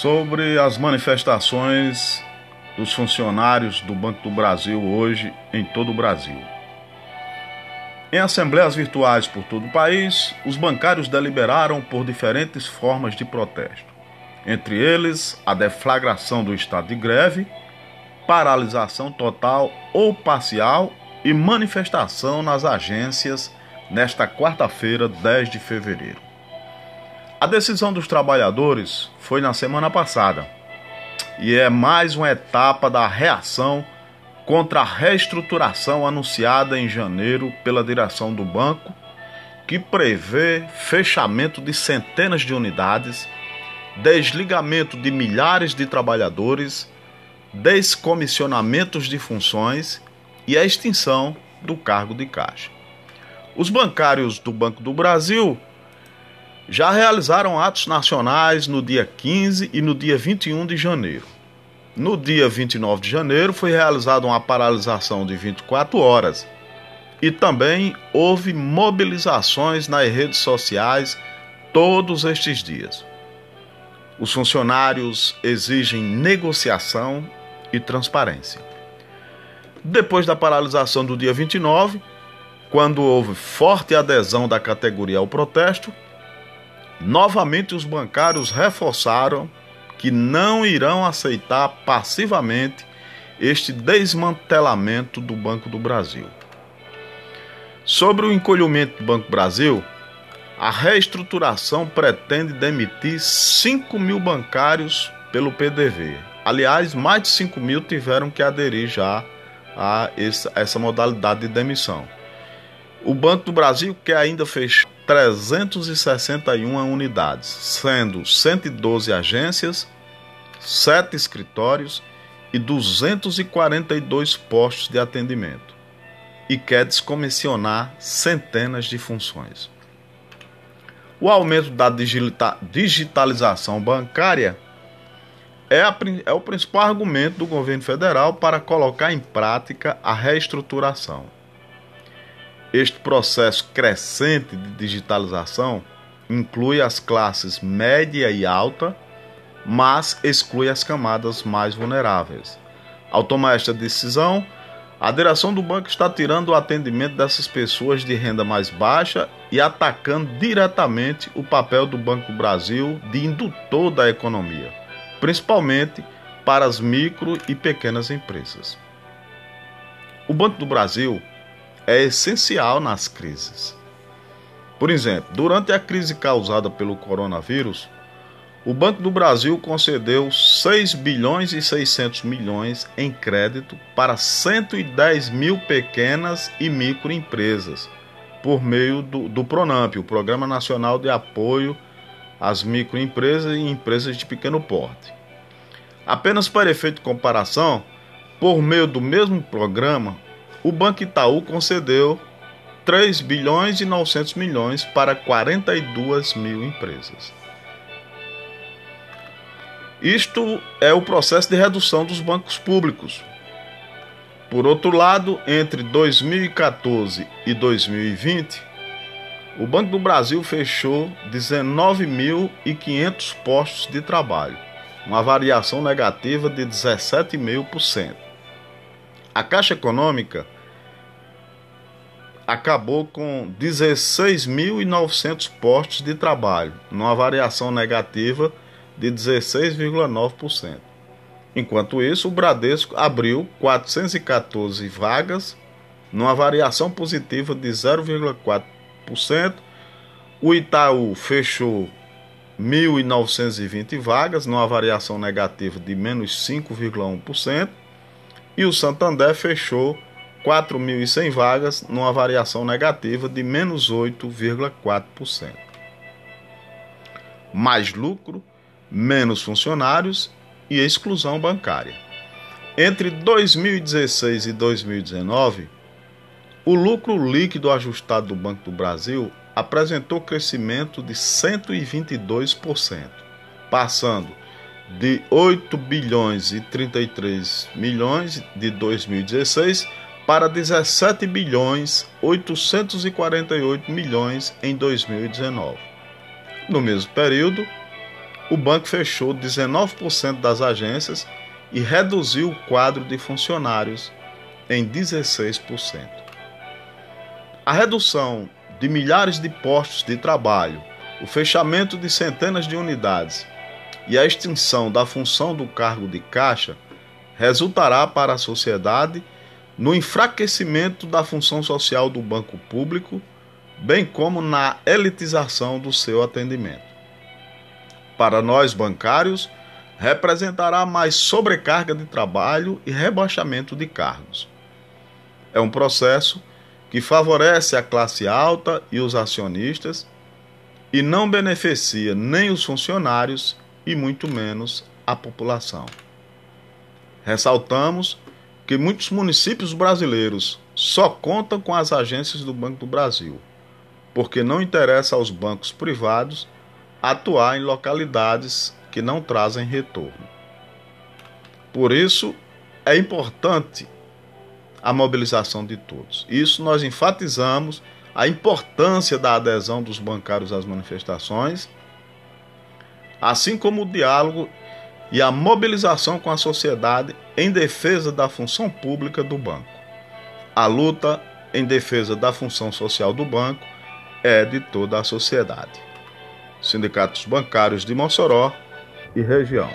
sobre as manifestações dos funcionários do Banco do Brasil hoje em todo o Brasil. Em assembleias virtuais por todo o país, os bancários deliberaram por diferentes formas de protesto, entre eles a deflagração do estado de greve, paralisação total ou parcial e manifestação nas agências nesta quarta-feira, 10 de fevereiro. A decisão dos trabalhadores foi na semana passada e é mais uma etapa da reação contra a reestruturação anunciada em janeiro pela direção do banco, que prevê fechamento de centenas de unidades, desligamento de milhares de trabalhadores, descomissionamentos de funções e a extinção do cargo de caixa. Os bancários do Banco do Brasil já realizaram atos nacionais no dia 15 e no dia 21 de janeiro. No dia 29 de janeiro foi realizada uma paralisação de 24 horas e também houve mobilizações nas redes sociais todos estes dias. Os funcionários exigem negociação e transparência. Depois da paralisação do dia 29, quando houve forte adesão da categoria ao protesto, Novamente, os bancários reforçaram que não irão aceitar passivamente este desmantelamento do Banco do Brasil. Sobre o encolhimento do Banco Brasil, a reestruturação pretende demitir 5 mil bancários pelo PDV. Aliás, mais de 5 mil tiveram que aderir já a essa modalidade de demissão. O Banco do Brasil quer ainda fechar 361 unidades, sendo 112 agências, 7 escritórios e 242 postos de atendimento, e quer descomissionar centenas de funções. O aumento da digitalização bancária é, a, é o principal argumento do governo federal para colocar em prática a reestruturação. Este processo crescente de digitalização inclui as classes média e alta, mas exclui as camadas mais vulneráveis. Ao tomar esta decisão, a direção do banco está tirando o atendimento dessas pessoas de renda mais baixa e atacando diretamente o papel do Banco Brasil de indutor da economia, principalmente para as micro e pequenas empresas. O Banco do Brasil é essencial nas crises. Por exemplo, durante a crise causada pelo coronavírus, o Banco do Brasil concedeu 6 bilhões e 600 milhões em crédito para 110 mil pequenas e microempresas por meio do, do Pronamp, o Programa Nacional de Apoio às Microempresas e Empresas de Pequeno Porte. Apenas para efeito de comparação, por meio do mesmo programa, o Banco Itaú concedeu 3 bilhões e 900 milhões para 42 mil empresas. Isto é o processo de redução dos bancos públicos. Por outro lado, entre 2014 e 2020, o Banco do Brasil fechou 19.500 postos de trabalho, uma variação negativa de 17,5%. A Caixa Econômica acabou com 16.900 postos de trabalho, numa variação negativa de 16,9%. Enquanto isso, o Bradesco abriu 414 vagas, numa variação positiva de 0,4%. O Itaú fechou 1.920 vagas, numa variação negativa de menos 5,1% e o Santander fechou 4.100 vagas, numa variação negativa de menos 8,4%. Mais lucro, menos funcionários e exclusão bancária. Entre 2016 e 2019, o lucro líquido ajustado do Banco do Brasil apresentou crescimento de 122%, passando de 8 bilhões e 33 milhões de 2016 para 17 bilhões 848 milhões em 2019. No mesmo período, o banco fechou 19% das agências e reduziu o quadro de funcionários em 16%. A redução de milhares de postos de trabalho, o fechamento de centenas de unidades e a extinção da função do cargo de caixa resultará para a sociedade no enfraquecimento da função social do banco público, bem como na elitização do seu atendimento. Para nós bancários, representará mais sobrecarga de trabalho e rebaixamento de cargos. É um processo que favorece a classe alta e os acionistas e não beneficia nem os funcionários e muito menos a população. Ressaltamos que muitos municípios brasileiros só contam com as agências do Banco do Brasil, porque não interessa aos bancos privados atuar em localidades que não trazem retorno. Por isso, é importante a mobilização de todos. Isso nós enfatizamos a importância da adesão dos bancários às manifestações, assim como o diálogo e a mobilização com a sociedade em defesa da função pública do banco. A luta em defesa da função social do banco é de toda a sociedade. Sindicatos bancários de Mossoró e região.